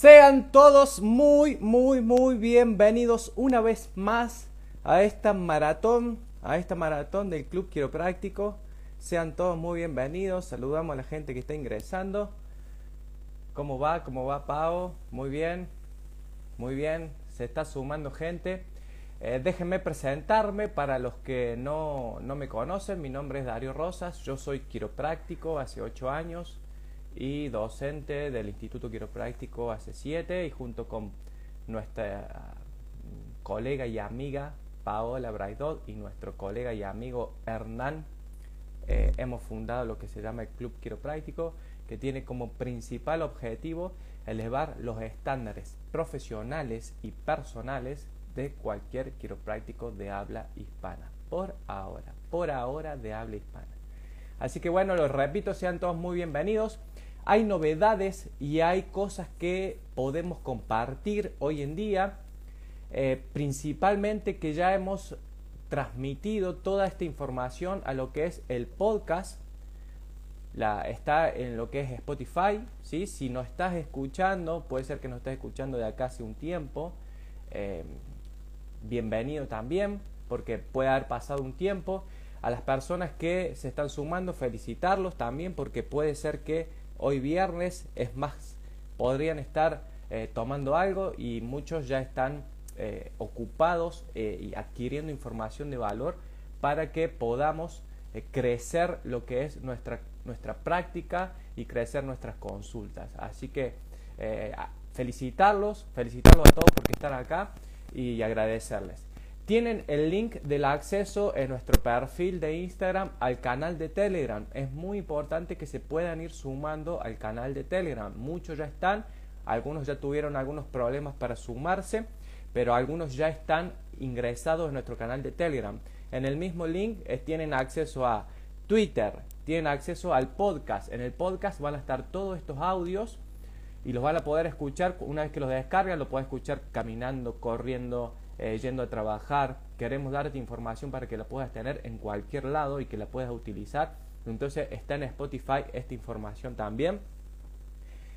Sean todos muy, muy, muy bienvenidos una vez más a esta maratón, a esta maratón del Club Quiropráctico. Sean todos muy bienvenidos. Saludamos a la gente que está ingresando. ¿Cómo va? ¿Cómo va, Pau? Muy bien. Muy bien. Se está sumando gente. Eh, déjenme presentarme para los que no, no me conocen. Mi nombre es Dario Rosas. Yo soy quiropráctico hace 8 años y docente del Instituto Quiropráctico hace 7 y junto con nuestra colega y amiga Paola Braidot y nuestro colega y amigo Hernán eh, hemos fundado lo que se llama el Club Quiropráctico que tiene como principal objetivo elevar los estándares profesionales y personales de cualquier quiropráctico de habla hispana. Por ahora, por ahora de habla hispana. Así que bueno, los repito, sean todos muy bienvenidos hay novedades y hay cosas que podemos compartir hoy en día, eh, principalmente que ya hemos transmitido toda esta información a lo que es el podcast. La, está en lo que es Spotify, ¿sí? si no estás escuchando, puede ser que no estés escuchando de acá hace un tiempo, eh, bienvenido también, porque puede haber pasado un tiempo. A las personas que se están sumando, felicitarlos también, porque puede ser que Hoy viernes es más, podrían estar eh, tomando algo y muchos ya están eh, ocupados eh, y adquiriendo información de valor para que podamos crecer lo que es nuestra, nuestra práctica y crecer nuestras consultas. Así que felicitarlos, felicitarlos a todos porque están acá y agradecerles. Tienen el link del acceso en nuestro perfil de Instagram al canal de Telegram. Es muy importante que se puedan ir sumando al canal de Telegram. Muchos ya están, algunos ya tuvieron algunos problemas para sumarse, pero algunos ya están ingresados en nuestro canal de Telegram. En el mismo link eh, tienen acceso a Twitter, tienen acceso al podcast. En el podcast van a estar todos estos audios y los van a poder escuchar una vez que los descargan, lo pueden escuchar caminando, corriendo, eh, yendo a trabajar, queremos darte información para que la puedas tener en cualquier lado y que la puedas utilizar. Entonces está en Spotify esta información también.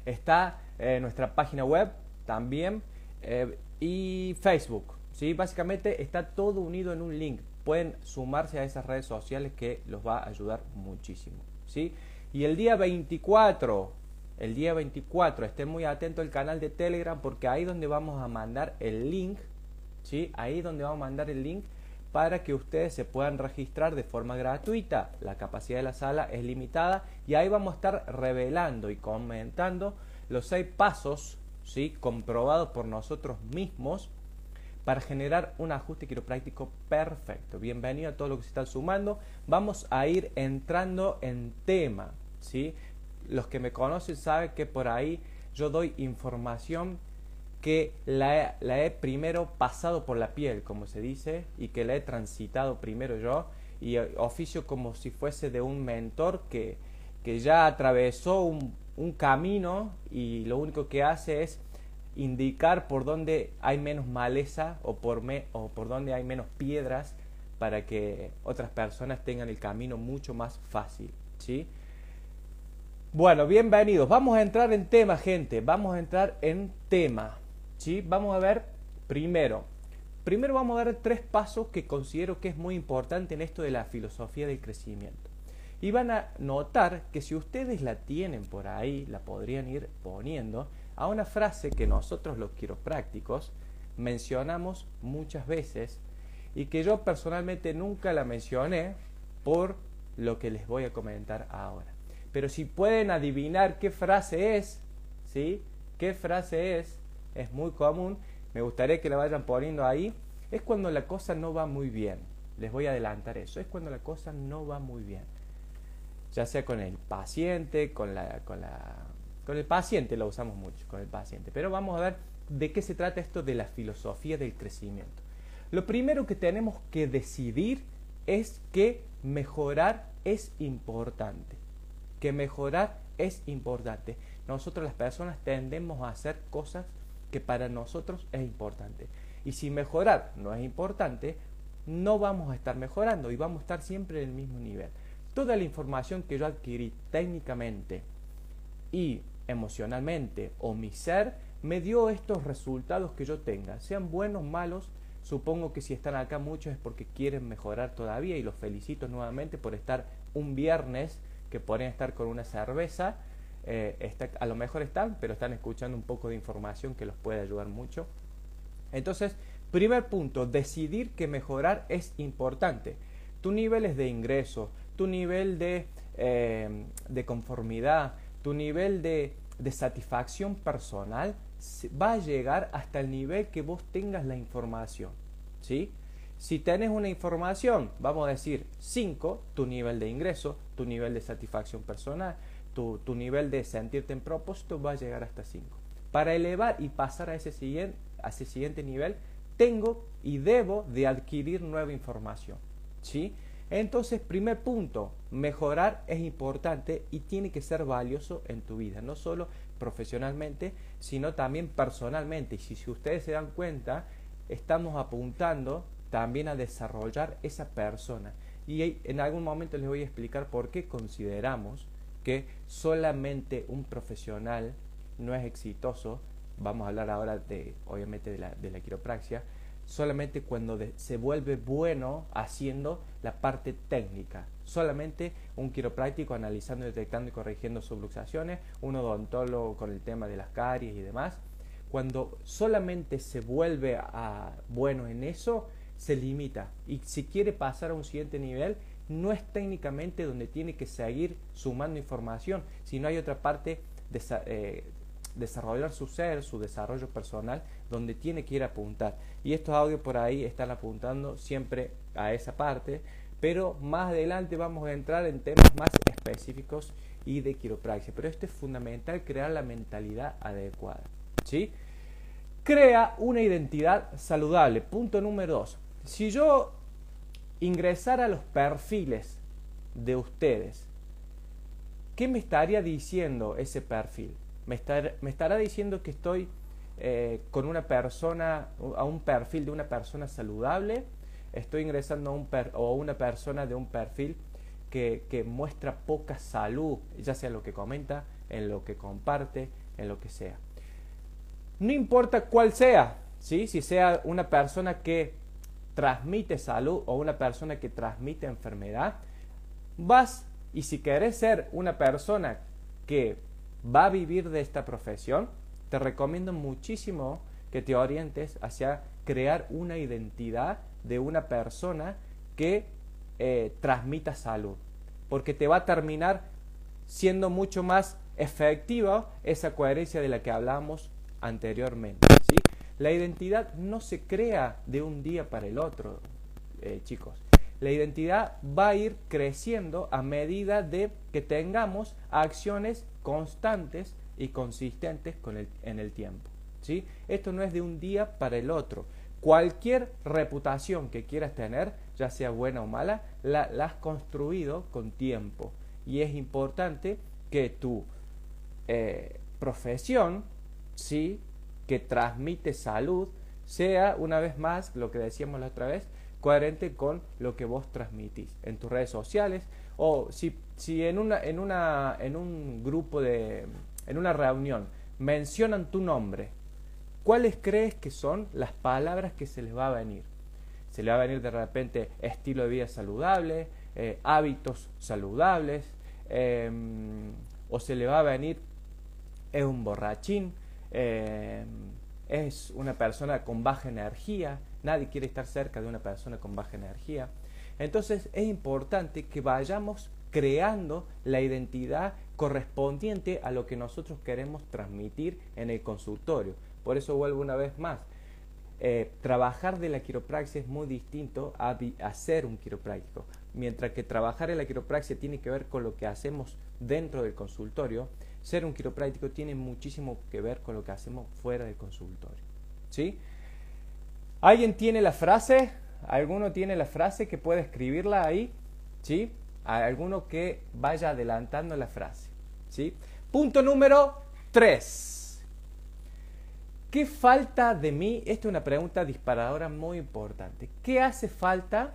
Está eh, nuestra página web también eh, y Facebook. ¿sí? Básicamente está todo unido en un link. Pueden sumarse a esas redes sociales que los va a ayudar muchísimo. ¿sí? Y el día 24, el día 24, estén muy atentos al canal de Telegram porque ahí donde vamos a mandar el link ¿sí? Ahí donde vamos a mandar el link para que ustedes se puedan registrar de forma gratuita. La capacidad de la sala es limitada y ahí vamos a estar revelando y comentando los seis pasos ¿sí? comprobados por nosotros mismos para generar un ajuste quiropráctico perfecto. Bienvenido a todos los que se están sumando. Vamos a ir entrando en tema. ¿sí? Los que me conocen saben que por ahí yo doy información que la he, primero pasado por la piel, como se dice, y que la he transitado primero yo, y oficio como si fuese de un mentor que, que ya atravesó un, un camino y lo único que hace es indicar por dónde hay menos maleza o por, me, o por dónde hay menos piedras para que otras personas tengan el camino mucho más fácil. ¿sí? Bueno, bienvenidos. Vamos a entrar en tema, gente. Vamos a entrar en tema. Vamos a ver primero. Primero vamos a dar tres pasos que considero que es muy importante en esto de la filosofía del crecimiento. Y van a notar que si ustedes la tienen por ahí, la podrían ir poniendo a una frase que nosotros los quiroprácticos mencionamos muchas veces y que yo personalmente nunca la mencioné por lo que les voy a comentar ahora. Pero si pueden adivinar qué frase es, ¿sí? ¿Qué frase es? Es muy común, me gustaría que la vayan poniendo ahí, es cuando la cosa no va muy bien. Les voy a adelantar eso, es cuando la cosa no va muy bien. Ya sea con el paciente, con la, con la con el paciente lo usamos mucho, con el paciente. Pero vamos a ver de qué se trata esto de la filosofía del crecimiento. Lo primero que tenemos que decidir es que mejorar es importante. Que mejorar es importante. Nosotros las personas tendemos a hacer cosas que para nosotros es importante. Y si mejorar no es importante, no vamos a estar mejorando y vamos a estar siempre en el mismo nivel. Toda la información que yo adquirí técnicamente y emocionalmente o mi ser me dio estos resultados que yo tenga, sean buenos, malos, supongo que si están acá muchos es porque quieren mejorar todavía y los felicito nuevamente por estar un viernes que pueden estar con una cerveza, eh, a lo mejor están, pero están escuchando un poco de información que los puede ayudar mucho. Entonces, primer punto, decidir que mejorar es importante. Tu niveles de ingreso, tu nivel de, eh, de conformidad, tu nivel de, de satisfacción personal va a llegar hasta el nivel que vos tengas la información. ¿sí? Si tenés una información, vamos a decir 5, tu nivel de ingreso, tu nivel de satisfacción personal, tu, tu nivel de sentirte en propósito va a llegar hasta 5. Para elevar y pasar a ese, siguiente, a ese siguiente nivel, tengo y debo de adquirir nueva información. ¿sí? Entonces, primer punto, mejorar es importante y tiene que ser valioso en tu vida, no solo profesionalmente, sino también personalmente. Y si, si ustedes se dan cuenta, estamos apuntando también a desarrollar esa persona. Y en algún momento les voy a explicar por qué consideramos que solamente un profesional no es exitoso. Vamos a hablar ahora de, obviamente, de la, de la quiropraxia, solamente cuando se vuelve bueno haciendo la parte técnica. Solamente un quiropráctico analizando, detectando y corrigiendo subluxaciones, un odontólogo con el tema de las caries y demás. Cuando solamente se vuelve bueno en eso, se limita. Y si quiere pasar a un siguiente nivel, no es técnicamente donde tiene que seguir sumando información, sino hay otra parte de, eh, desarrollar su ser, su desarrollo personal, donde tiene que ir a apuntar. Y estos audios por ahí están apuntando siempre a esa parte, pero más adelante vamos a entrar en temas más específicos y de quiropraxia. Pero esto es fundamental, crear la mentalidad adecuada. ¿sí? Crea una identidad saludable. Punto número dos. Si yo ingresara a los perfiles de ustedes, ¿qué me estaría diciendo ese perfil? me, estará diciendo que estoy eh, con una persona, a un perfil de una persona saludable, estoy ingresando a, un una persona de un perfil que, que, muestra poca salud, ya sea lo que comenta, en lo que comparte, en lo que sea. No importa cuál sea, ¿sí? si sea una persona que transmite salud o una persona que transmite enfermedad, vas y si querés ser una persona que va a vivir de esta profesión, te recomiendo muchísimo que te orientes hacia crear una identidad de una persona que eh, transmita salud, porque te va a terminar siendo mucho más efectiva esa coherencia de la que hablamos anteriormente. La identidad no se crea de un día para el otro, eh, chicos. La identidad va a ir creciendo a medida de que tengamos acciones constantes y consistentes con el, en el tiempo. ¿sí? Esto no es de un día para el otro. Cualquier reputación que quieras tener, ya sea buena o mala, la, has construido con tiempo. Y es importante que tu eh, profesión, ¿sí? Que transmite salud, sea una vez más, lo que decíamos la otra vez, coherente con lo que vos transmitís en tus redes sociales o si si en, una, en, una, en un grupo de, en una reunión mencionan tu nombre, ¿cuáles crees que son las palabras que se les va a venir? Se le va a venir de repente estilo de vida saludable, eh, hábitos saludables, em, o se le va a venir es un borrachín, em, es una persona con baja energía, nadie quiere estar cerca de una persona con baja energía. Entonces es importante que vayamos creando la identidad correspondiente a lo que nosotros queremos transmitir en el consultorio. Por eso vuelvo una vez más. Eh, trabajar de la quiropraxia es muy distinto a, ser un quiropráctico. Mientras que trabajar en la quiropraxia tiene que ver con lo que hacemos dentro del consultorio, ser un quiropráctico tiene muchísimo que ver con lo que hacemos fuera del consultorio. ¿Sí? ¿Alguien tiene la frase? ¿Alguno tiene la frase que puede escribirla ahí? ¿Sí? alguno que vaya adelantando la frase. ¿sí? Punto número 3. ¿Qué falta de mí? Esta es una pregunta disparadora muy importante. ¿Qué hace falta?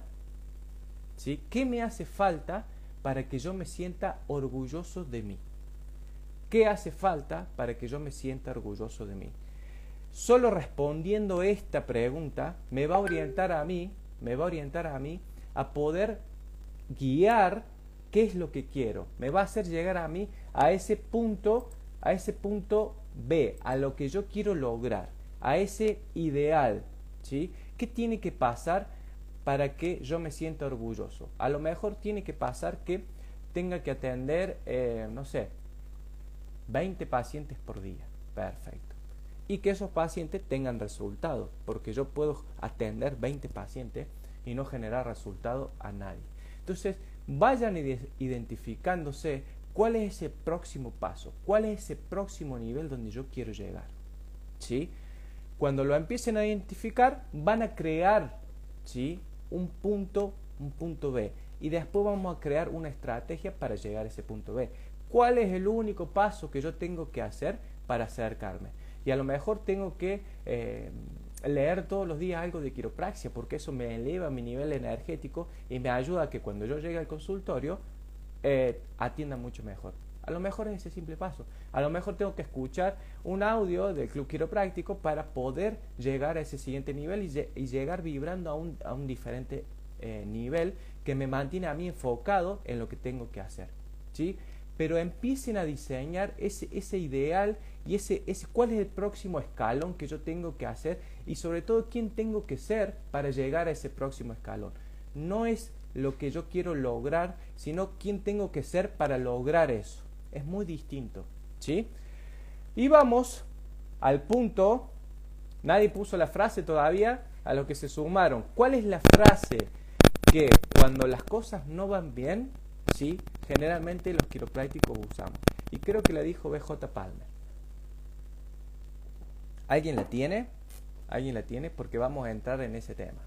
¿Sí? ¿Qué me hace falta para que yo me sienta orgulloso de mí? ¿Qué hace falta para que yo me sienta orgulloso de mí? solo respondiendo esta pregunta me va a orientar a mí, me va a orientar a mí a poder guiar qué es lo que quiero. Me va a hacer llegar a mí a ese punto, a ese punto B, a lo que yo quiero lograr, a ese ideal, ¿sí? ¿Qué tiene que pasar para que yo me sienta orgulloso? A lo mejor tiene que pasar que tenga que atender, eh, no sé, 20 pacientes por día. Perfecto. Y que esos pacientes tengan resultados, porque yo puedo atender 20 pacientes y no generar resultado a nadie. Entonces, vayan identificándose cuál es ese próximo paso, cuál es ese próximo nivel donde yo quiero llegar. ¿Sí? Cuando lo empiecen a identificar, van a crear ¿sí? un punto, un punto B. Y después vamos a crear una estrategia para llegar a ese punto B. ¿Cuál es el único paso que yo tengo que hacer para acercarme? Y a lo mejor tengo que eh, leer todos los días algo de quiropraxia, porque eso me eleva mi nivel energético y me ayuda a que cuando yo llegue al consultorio eh, atienda mucho mejor. A lo mejor es ese simple paso. A lo mejor tengo que escuchar un audio del club quiropráctico para poder llegar a ese siguiente nivel y, llegar vibrando a un, diferente eh, nivel que me mantiene a mí enfocado en lo que tengo que hacer. ¿sí? Pero empiecen a diseñar ese, ese ideal y ese, ese, cuál es el próximo escalón que yo tengo que hacer y sobre todo quién tengo que ser para llegar a ese próximo escalón. No es lo que yo quiero lograr, sino quién tengo que ser para lograr eso. Es muy distinto, ¿sí? Y vamos al punto, nadie puso la frase todavía, a lo que se sumaron. ¿Cuál es la frase que cuando las cosas no van bien, ¿sí? generalmente los quiroprácticos usamos. Y creo que la dijo BJ Palmer. ¿Alguien la tiene? ¿Alguien la tiene? Porque vamos a entrar en ese tema.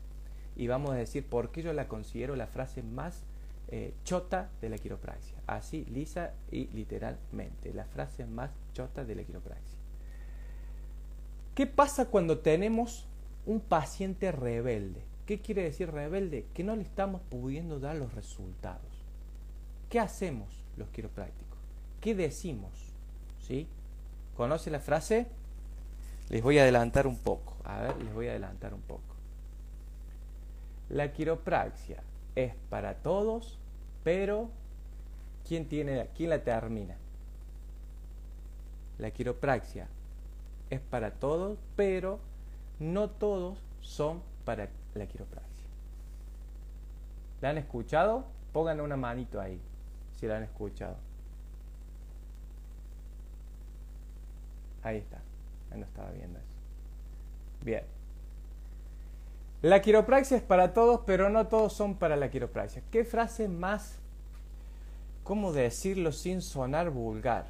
Y vamos a decir por qué yo la considero la frase más eh, chota de la quiropraxia. Así, lisa y literalmente. La frase más chota de la quiropraxia. ¿Qué pasa cuando tenemos un paciente rebelde? ¿Qué quiere decir rebelde? Que no le estamos pudiendo dar los resultados. ¿Qué hacemos los quiroprácticos? ¿Qué decimos? ¿Sí? ¿Conoce la frase? Les voy a adelantar un poco. A ver, les voy a adelantar un poco. La quiropraxia es para todos, pero ¿quién, tiene, quién la termina? La quiropraxia es para todos, pero no todos son para la quiropraxia. ¿La han escuchado? Pongan una manito ahí si la han escuchado. Ahí está. No estaba viendo eso. Bien. La quiropraxia es para todos, pero no todos son para la quiropraxia. ¿Qué frase más, cómo decirlo sin sonar vulgar?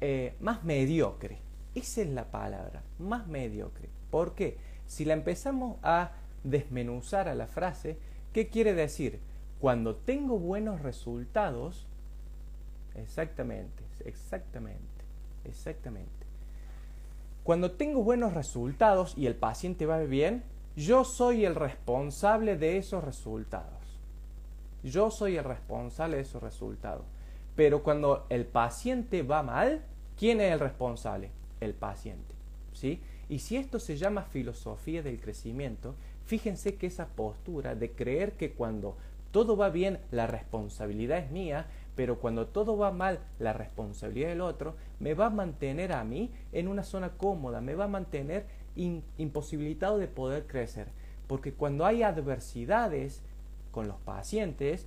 Eh, más mediocre. Esa es la palabra, más mediocre. ¿Por qué? Si la empezamos a desmenuzar a la frase, ¿qué quiere decir? Cuando tengo buenos resultados, exactamente, exactamente, exactamente. Cuando tengo buenos resultados y el paciente va bien, yo soy el responsable de esos resultados. Yo soy el responsable de esos resultados. Pero cuando el paciente va mal, ¿quién es el responsable? El paciente. ¿Sí? Y si esto se llama filosofía del crecimiento, fíjense que esa postura de creer que cuando todo va bien, la responsabilidad es mía, pero cuando todo va mal, la responsabilidad del otro, me va a mantener a mí en una zona cómoda, me va a mantener imposibilitado de poder crecer. Porque cuando hay adversidades con los pacientes,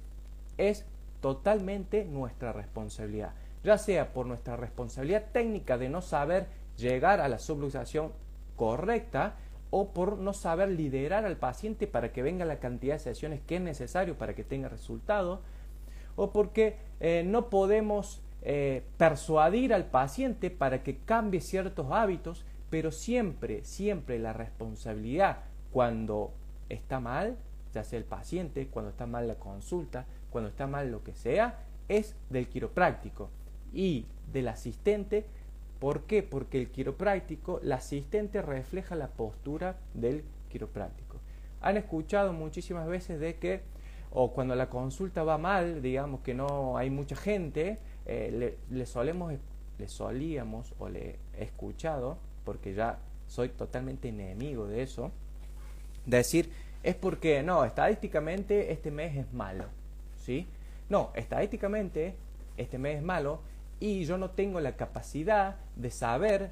es totalmente nuestra responsabilidad. Ya sea por nuestra responsabilidad técnica de no saber llegar a la subluxación correcta, o por no saber liderar al paciente para que venga la cantidad de sesiones que es necesario para que tenga resultado, o porque eh, no podemos eh, persuadir al paciente para que cambie ciertos hábitos, pero siempre, siempre la responsabilidad cuando está mal, ya sea el paciente, cuando está mal la consulta, cuando está mal lo que sea, es del quiropráctico y del asistente ¿Por qué? Porque el quiropráctico, el asistente refleja la postura del quiropráctico. Han escuchado muchísimas veces de que, o cuando la consulta va mal, digamos que no hay mucha gente, eh, le, solemos, le solíamos o le he escuchado, porque ya soy totalmente enemigo de eso. Decir, es porque, no, estadísticamente este mes es malo. ¿Sí? No, estadísticamente este mes es malo y yo no tengo la capacidad de saber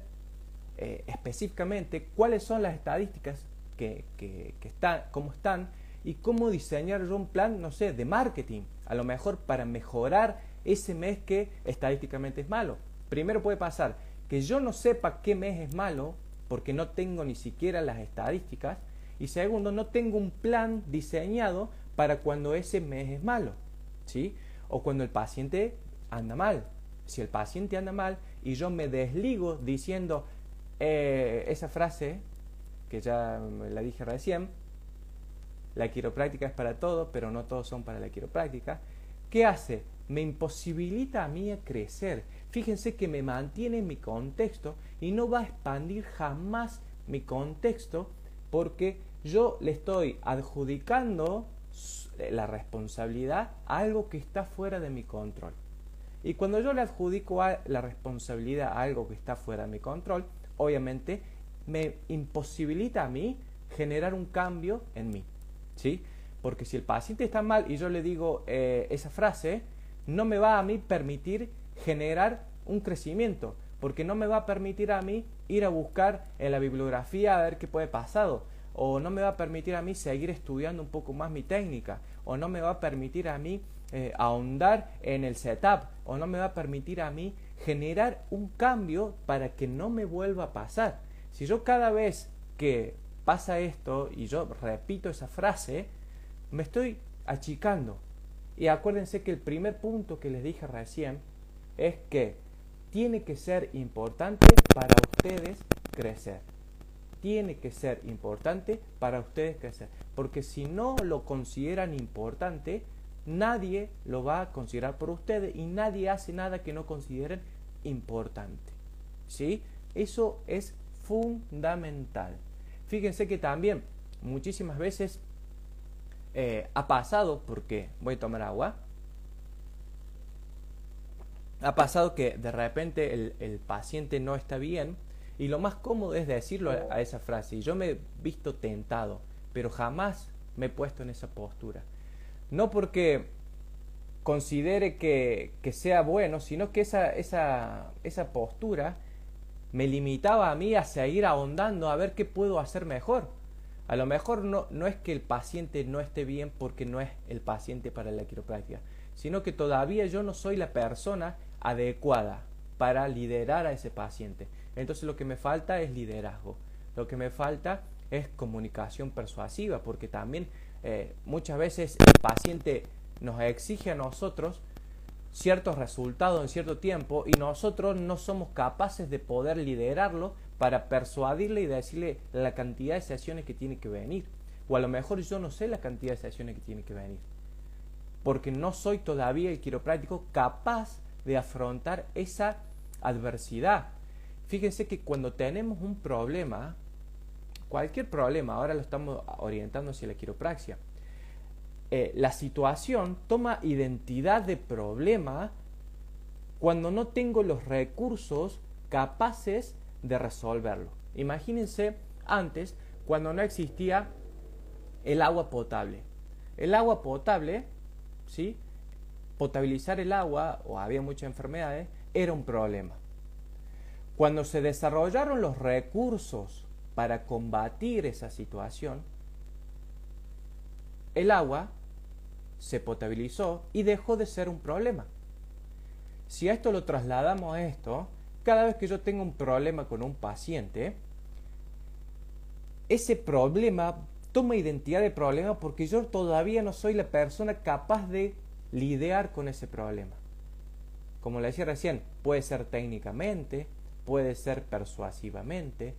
eh, específicamente cuáles son las estadísticas que, que, están, cómo están y cómo diseñar yo un plan, no sé, de marketing, a lo mejor para mejorar ese mes que estadísticamente es malo. Primero puede pasar que yo no sepa qué mes es malo porque no tengo ni siquiera las estadísticas y segundo, no tengo un plan diseñado para cuando ese mes es malo, ¿sí? O cuando el paciente anda mal. Si el paciente anda mal y yo me desligo diciendo eh, esa frase, que ya la dije recién, la quiropráctica es para todo, pero no todos son para la quiropráctica, ¿qué hace? Me imposibilita a mí a crecer. Fíjense que me mantiene en mi contexto y no va a expandir jamás mi contexto porque yo le estoy adjudicando la responsabilidad a algo que está fuera de mi control. Y cuando yo le adjudico la responsabilidad a algo que está fuera de mi control, obviamente me imposibilita a mí generar un cambio en mí. ¿sí? Porque si el paciente está mal y yo le digo eh, esa frase, no me va a mí permitir generar un crecimiento, porque no me va a permitir a mí ir a buscar en la bibliografía a ver qué puede pasado, o no me va a permitir a mí seguir estudiando un poco más mi técnica, o no me va a permitir a mí eh, ahondar en el setup, o no me va a permitir a mí generar un cambio para que no me vuelva a pasar. Si yo cada vez que pasa esto y yo repito esa frase, me estoy achicando. Y acuérdense que el primer punto que les dije recién es que tiene que ser importante para ustedes crecer. Tiene que ser importante para ustedes crecer. Porque si no lo consideran importante, nadie lo va a considerar por ustedes y nadie hace nada que no consideren importante. ¿Sí? Eso es fundamental. Fíjense que también muchísimas veces eh, ha pasado, porque voy a tomar agua, ha pasado que de repente el, paciente no está bien y lo más cómodo es decirlo a, esa frase. Yo me he visto tentado, pero jamás me he puesto en esa postura. No porque considere que, que sea bueno, sino que esa, esa, esa postura me limitaba a mí a seguir ahondando a ver qué puedo hacer mejor. A lo mejor no, no es que el paciente no esté bien porque no es el paciente para la quiropráctica, sino que todavía yo no soy la persona adecuada para liderar a ese paciente. Entonces lo que me falta es liderazgo. Lo que me falta es comunicación persuasiva, porque también eh, muchas veces el paciente nos exige a nosotros ciertos resultados en cierto tiempo y nosotros no somos capaces de poder liderarlo para persuadirle y decirle la cantidad de sesiones que tiene que venir. O a lo mejor yo no sé la cantidad de sesiones que tiene que venir. Porque no soy todavía el quiropráctico capaz de afrontar esa adversidad. Fíjense que cuando tenemos un problema, cualquier problema, ahora lo estamos orientando hacia la quiropraxia, eh, la situación toma identidad de problema cuando no tengo los recursos capaces de resolverlo. Imagínense antes cuando no existía el agua potable. El agua potable, ¿sí? Potabilizar el agua, o había muchas enfermedades, era un problema. Cuando se desarrollaron los recursos para combatir esa situación, el agua se potabilizó y dejó de ser un problema. Si a esto lo trasladamos a esto, cada vez que yo tengo un problema con un paciente, ese problema toma identidad de problema porque yo todavía no soy la persona capaz de lidiar con ese problema. Como le decía recién, puede ser técnicamente, puede ser persuasivamente,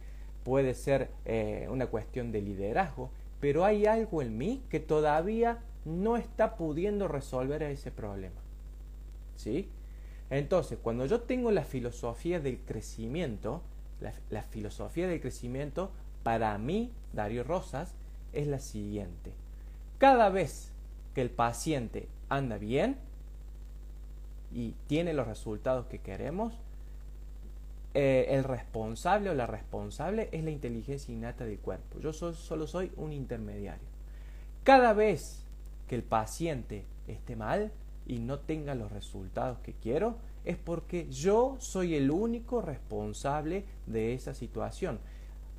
puede ser eh, una cuestión de liderazgo, pero hay algo en mí que todavía no está pudiendo resolver ese problema. ¿Sí? Entonces, cuando yo tengo la filosofía del crecimiento, la, filosofía del crecimiento para mí, Darío Rosas, es la siguiente. Cada vez que el paciente anda bien y tiene los resultados que queremos, eh, el responsable o la responsable es la inteligencia innata del cuerpo. Yo solo soy un intermediario. Cada vez que el paciente esté mal y no tenga los resultados que quiero, es porque yo soy el único responsable de esa situación.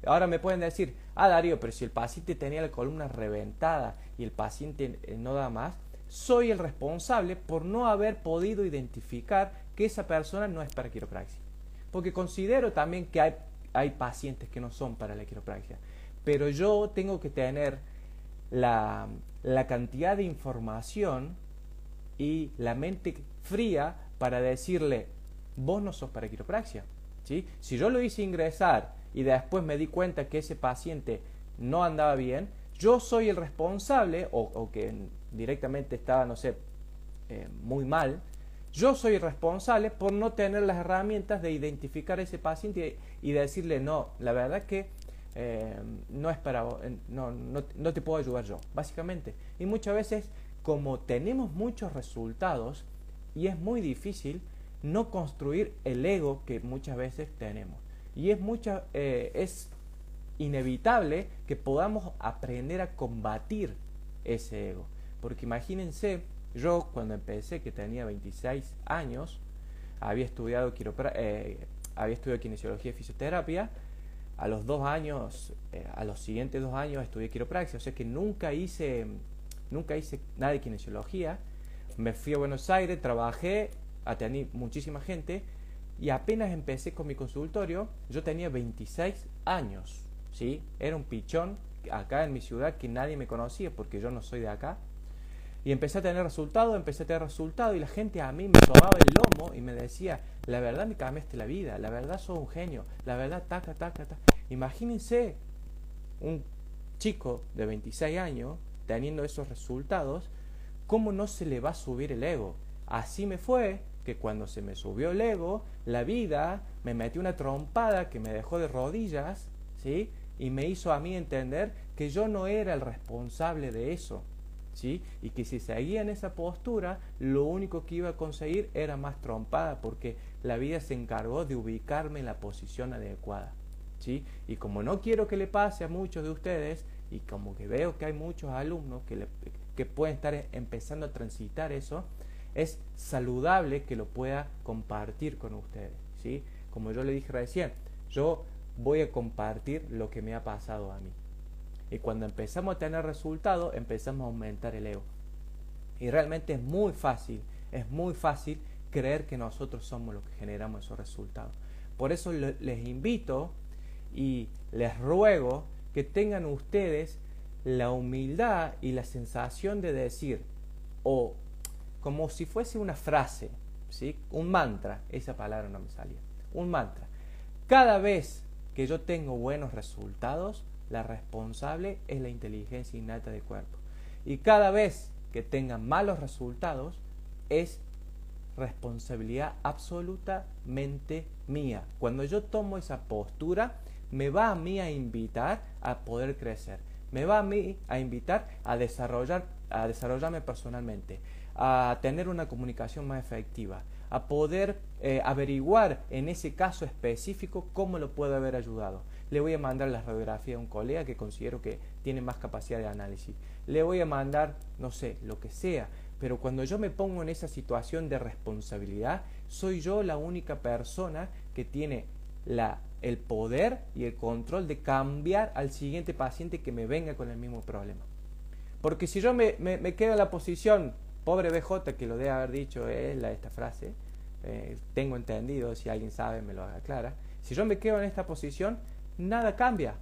Ahora me pueden decir, ah Darío, pero si el paciente tenía la columna reventada y el paciente eh, no da más, soy el responsable por no haber podido identificar que esa persona no es para quiropraxia. Porque considero también que hay, hay pacientes que no son para la quiropraxia. Pero yo tengo que tener la, la cantidad de información y la mente fría para decirle, vos no sos para quiropraxia. ¿sí? Si yo lo hice ingresar y después me di cuenta que ese paciente no andaba bien, yo soy el responsable, o, que directamente estaba, no sé, eh, muy mal, yo soy responsable por no tener las herramientas de identificar a ese paciente y, decirle, no, la verdad que eh, no es para no, no, no te puedo ayudar yo, básicamente. Y muchas veces, como tenemos muchos resultados, y es muy difícil no construir el ego que muchas veces tenemos. Y es, mucha, eh, es inevitable que podamos aprender a combatir ese ego. Porque imagínense, yo cuando empecé, que tenía 26 años, había estudiado, eh, había estudiado kinesiología y fisioterapia, a los dos años, eh, a los siguientes dos años estudié quiropraxia, o sea que nunca hice, nunca hice nada de kinesiología. Me fui a Buenos Aires, trabajé, atendí muchísima gente y apenas empecé con mi consultorio, yo tenía 26 años, ¿sí? Era un pichón acá en mi ciudad que nadie me conocía porque yo no soy de acá. Y empecé a tener resultados, empecé a tener resultados y la gente a mí me tomaba el lomo y me decía, la verdad me cambiaste la vida, la verdad sos un genio, la verdad taca, taca, taca. Imagínense un chico de 26 años teniendo esos resultados, ¿cómo no se le va a subir el ego? Así me fue que cuando se me subió el ego, la vida me metió una trompada que me dejó de rodillas, ¿sí? Y me hizo a mí entender que yo no era el responsable de eso, ¿sí? Y que si seguía en esa postura, lo único que iba a conseguir era más trompada, porque la vida se encargó de ubicarme en la posición adecuada, ¿sí? Y como no quiero que le pase a muchos de ustedes, y como que veo que hay muchos alumnos que, que pueden estar empezando a transitar eso, es saludable que lo pueda compartir con ustedes. ¿sí? Como yo le dije recién, yo voy a compartir lo que me ha pasado a mí. Y cuando empezamos a tener resultados, empezamos a aumentar el ego. Y realmente es muy fácil, es muy fácil creer que nosotros somos los que generamos esos resultados. Por eso les invito y les ruego que tengan ustedes la humildad y la sensación de decir, o como si fuese una frase, ¿sí? un mantra, esa palabra no me salía, un mantra. Cada vez que yo tengo buenos resultados, la responsable es la inteligencia innata del cuerpo. Y cada vez que tenga malos resultados, es responsabilidad absolutamente mía. Cuando yo tomo esa postura, me va a mí a invitar a poder crecer. Me va a mí a invitar a desarrollar a desarrollarme personalmente a tener una comunicación más efectiva, a poder eh, averiguar en ese caso específico cómo lo puedo haber ayudado. Le voy a mandar la radiografía a un colega que considero que tiene más capacidad de análisis. Le voy a mandar, no sé, lo que sea. Pero cuando yo me pongo en esa situación de responsabilidad, soy yo la única persona que tiene la, el poder y el control de cambiar al siguiente paciente que me venga con el mismo problema. Porque si yo me, me quedo en la posición Pobre BJ que lo debe haber dicho es esta frase. Eh, tengo entendido, si alguien sabe me lo aclara. Si yo me quedo en esta posición, nada cambia.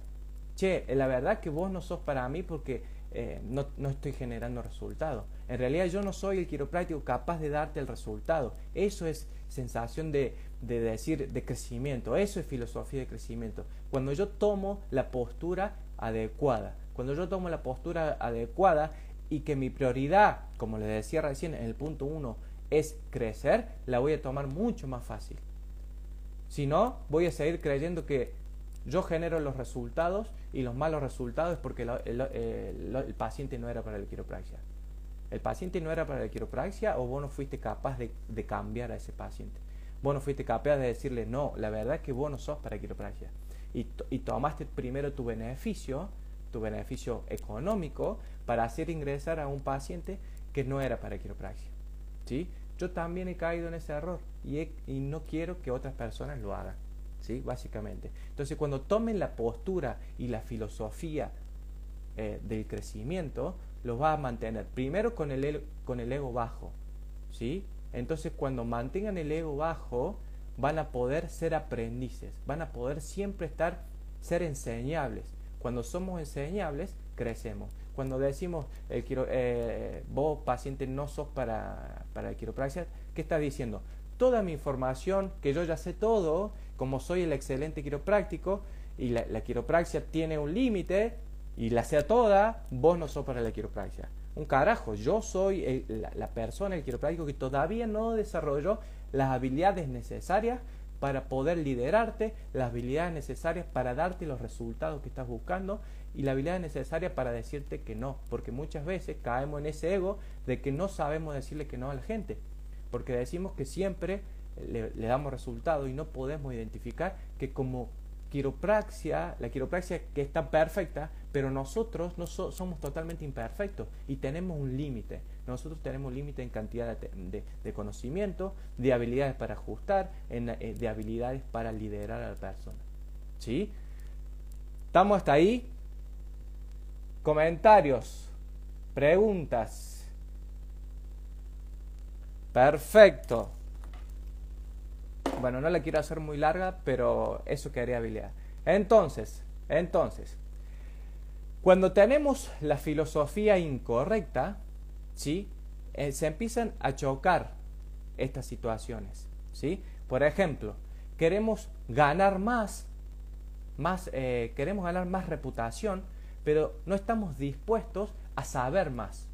Che, la verdad que vos no sos para mí porque eh, no, no, estoy generando resultados. En realidad yo no soy el quiropráctico capaz de darte el resultado. Eso es sensación de, de decir de crecimiento. Eso es filosofía de crecimiento. Cuando yo tomo la postura adecuada. Cuando yo tomo la postura adecuada y que mi prioridad, como les decía recién en el punto 1, es crecer, la voy a tomar mucho más fácil. Si no, voy a seguir creyendo que yo genero los resultados y los malos resultados es porque el, paciente no era para el quiropraxia. El paciente no era para la quiropraxia o vos no fuiste capaz de, de cambiar a ese paciente. vos no fuiste capaz de decirle, no, la verdad es que vos no sos para quiropraxia. Y, y tomaste primero tu beneficio, tu beneficio económico, para hacer ingresar a un paciente que no era para quiropraxia. ¿sí? Yo también he caído en ese error y, y no quiero que otras personas lo hagan. ¿Sí? Básicamente. Entonces, cuando tomen la postura y la filosofía eh, del crecimiento, los va a mantener primero con el, con el ego bajo. ¿sí? Entonces, cuando mantengan el ego bajo, van a poder ser aprendices, van a poder siempre estar, ser enseñables. Cuando somos enseñables, crecemos. Cuando decimos, el eh, vos paciente no sos para, para el quiropraxia, ¿qué estás diciendo? Toda mi información, que yo ya sé todo, como soy el excelente quiropráctico, y la, quiropraxia tiene un límite, y la sea toda, vos no sos para la quiropraxia. Un carajo, yo soy la, persona, el quiropráctico que todavía no desarrolló las habilidades necesarias para poder liderarte, las habilidades necesarias para darte los resultados que estás buscando y la habilidad necesaria para decirte que no, porque muchas veces caemos en ese ego de que no sabemos decirle que no a la gente, porque decimos que siempre le, damos resultados y no podemos identificar que como quiropraxia, la quiropraxia que está perfecta, pero nosotros no somos totalmente imperfectos y tenemos un límite. Nosotros tenemos límite en cantidad de, conocimiento, de habilidades para ajustar, eh, de habilidades para liderar a la persona. ¿Sí? ¿Estamos hasta ahí? Comentarios, preguntas. Perfecto. Bueno, no la quiero hacer muy larga, pero eso quedaría habilidad. Entonces, entonces, cuando tenemos la filosofía incorrecta, ¿sí? Eh, se empiezan a chocar estas situaciones, ¿sí? Por ejemplo, queremos ganar más, más eh, queremos ganar más reputación, pero no estamos dispuestos a saber más,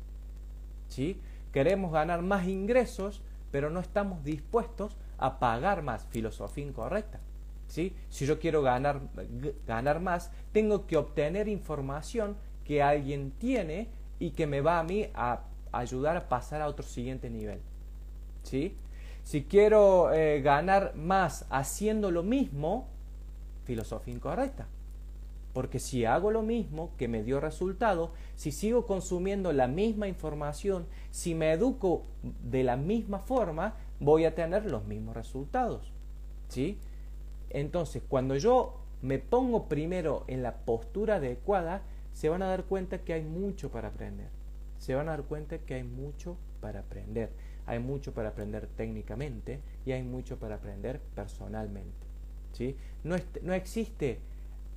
¿sí? Queremos ganar más ingresos, pero no estamos dispuestos a pagar más. Filosofía incorrecta. ¿sí? Si yo quiero ganar, ganar más, tengo que obtener información que alguien tiene y que me va a mí a ayudar a pasar a otro siguiente nivel. ¿sí? Si quiero eh, ganar más haciendo lo mismo, filosofía incorrecta. Porque si hago lo mismo que me dio resultado, si sigo consumiendo la misma información, si me educo de la misma forma, voy a tener los mismos resultados. ¿Sí? Entonces, cuando yo me pongo primero en la postura adecuada, se van a dar cuenta que hay mucho para aprender. Se van a dar cuenta que hay mucho para aprender. Hay mucho para aprender técnicamente y hay mucho para aprender personalmente. ¿sí? No, no existe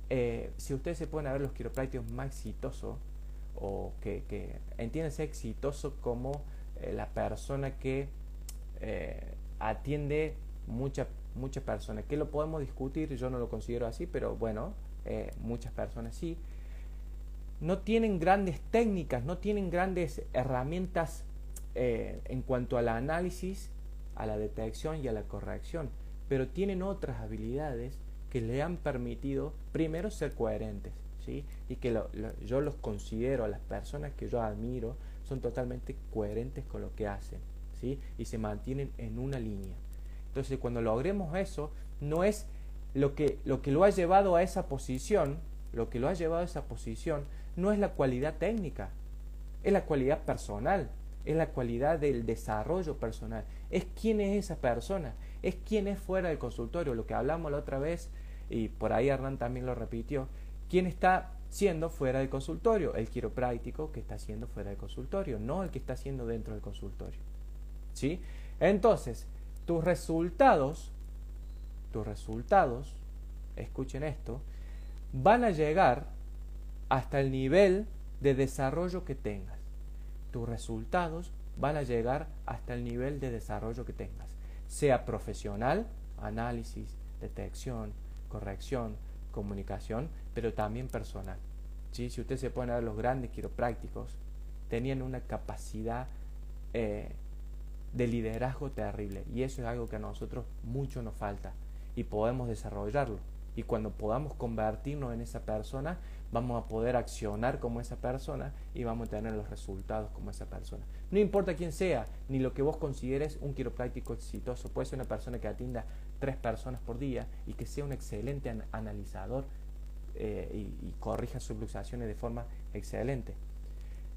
eh, si ustedes se pueden ver los quiroprácticos más exitosos, o que, que entiéndanse exitoso como eh, la persona que eh, atiende muchas muchas personas, que lo podemos discutir, yo no lo considero así, pero bueno, muchas personas sí, no tienen grandes técnicas, no tienen grandes herramientas en cuanto al análisis, a la detección y a la corrección, pero tienen otras habilidades que le han permitido primero ser coherentes, ¿sí? Y que yo los considero, a las personas que yo admiro, son totalmente coherentes con lo que hacen, Y se mantienen en una línea. Entonces, cuando logremos eso, no es lo que, lo que lo ha llevado a esa posición, lo que lo ha llevado a esa posición, no es la cualidad técnica, es la cualidad personal, es la cualidad del desarrollo personal, es quién es esa persona, es quién es fuera del consultorio, lo que hablamos la otra vez, y por ahí Hernán también lo repitió, quién está siendo fuera del consultorio, el quiropráctico que está siendo fuera del consultorio, no el que está siendo dentro del consultorio. ¿Sí? Entonces, tus resultados, tus resultados, escuchen esto, van a llegar hasta el nivel de desarrollo que tengas. Tus resultados van a llegar hasta el nivel de desarrollo que tengas sea profesional, análisis, detección, corrección, comunicación, pero también personal. ¿sí? Si ustedes se pueden ver los grandes quiroprácticos, tenían una capacidad eh, de liderazgo terrible y eso es algo que a nosotros mucho nos falta y podemos desarrollarlo. Y cuando podamos convertirnos en esa persona, vamos a poder accionar como esa persona y vamos a tener los resultados como esa persona. No importa quién sea, ni lo que vos consideres un quiropráctico exitoso. Puede ser una persona que atienda tres personas por día y que sea un excelente analizador eh, y, corrija sus luxaciones de forma excelente.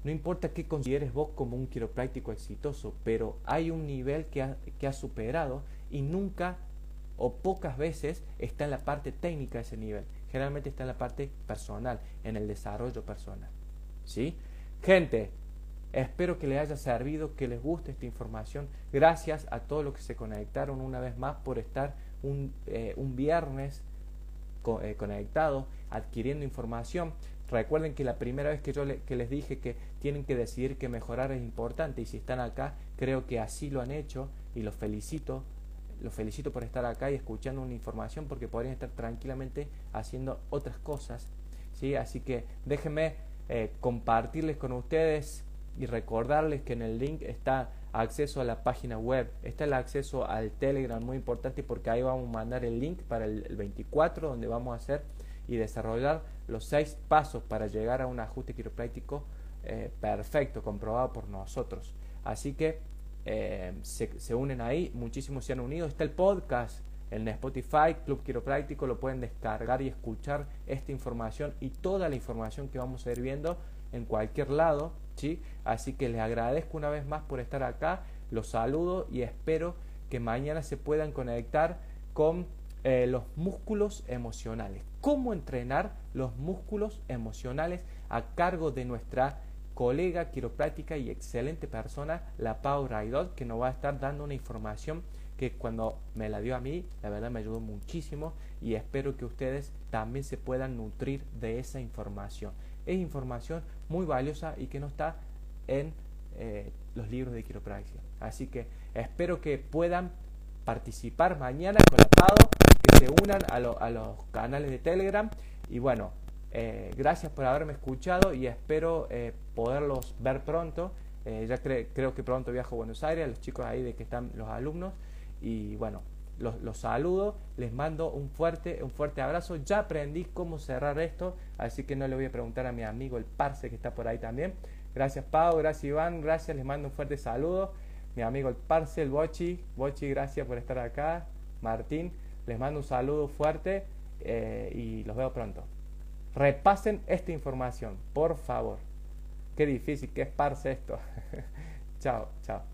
No importa qué consideres vos como un quiropráctico exitoso, pero hay un nivel que ha, que ha superado y nunca o pocas veces está en la parte técnica de ese nivel. Generalmente está en la parte personal, en el desarrollo personal. ¿Sí? Gente, espero que les haya servido, que les guste esta información. Gracias a todos los que se conectaron una vez más por estar un, eh, viernes eh, conectados, adquiriendo información. Recuerden que la primera vez que yo que les dije que tienen que decidir que mejorar es importante y si están acá, creo que así lo han hecho y los felicito los felicito por estar acá y escuchando una información porque podrían estar tranquilamente haciendo otras cosas. ¿sí? Así que déjenme eh, compartirles con ustedes y recordarles que en el link está acceso a la página web, está el acceso al Telegram, muy importante porque ahí vamos a mandar el link para el, 24 donde vamos a hacer y desarrollar los seis pasos para llegar a un ajuste quiropráctico eh, perfecto, comprobado por nosotros. Así que eh, se, unen ahí, muchísimos se han unido. Está el podcast en Spotify, Club Quiropráctico, lo pueden descargar y escuchar esta información y toda la información que vamos a ir viendo en cualquier lado. ¿sí? Así que les agradezco una vez más por estar acá, los saludo y espero que mañana se puedan conectar con eh, los músculos emocionales. ¿Cómo entrenar los músculos emocionales a cargo de nuestra colega quiropráctica y excelente persona, la Pau Raidot, que nos va a estar dando una información que cuando me la dio a mí, la verdad me ayudó muchísimo y espero que ustedes también se puedan nutrir de esa información. Es información muy valiosa y que no está en eh, los libros de quiropráctica. Así que espero que puedan participar mañana con la Pau, se unan a, a los canales de Telegram y bueno, eh, gracias por haberme escuchado y espero eh, poderlos ver pronto. Eh, ya creo que pronto viajo a Buenos Aires, los chicos ahí de que están los alumnos. Y bueno, los, saludo, les mando un fuerte, un fuerte abrazo. Ya aprendí cómo cerrar esto, así que no le voy a preguntar a mi amigo el Parse que está por ahí también. Gracias Pau, gracias Iván, gracias, les mando un fuerte saludo. Mi amigo el Parse, el Bochi, Bochi, gracias por estar acá. Martín, les mando un saludo fuerte y los veo pronto. Repasen esta información, por favor. Qué difícil, qué esparce esto. chao, chao.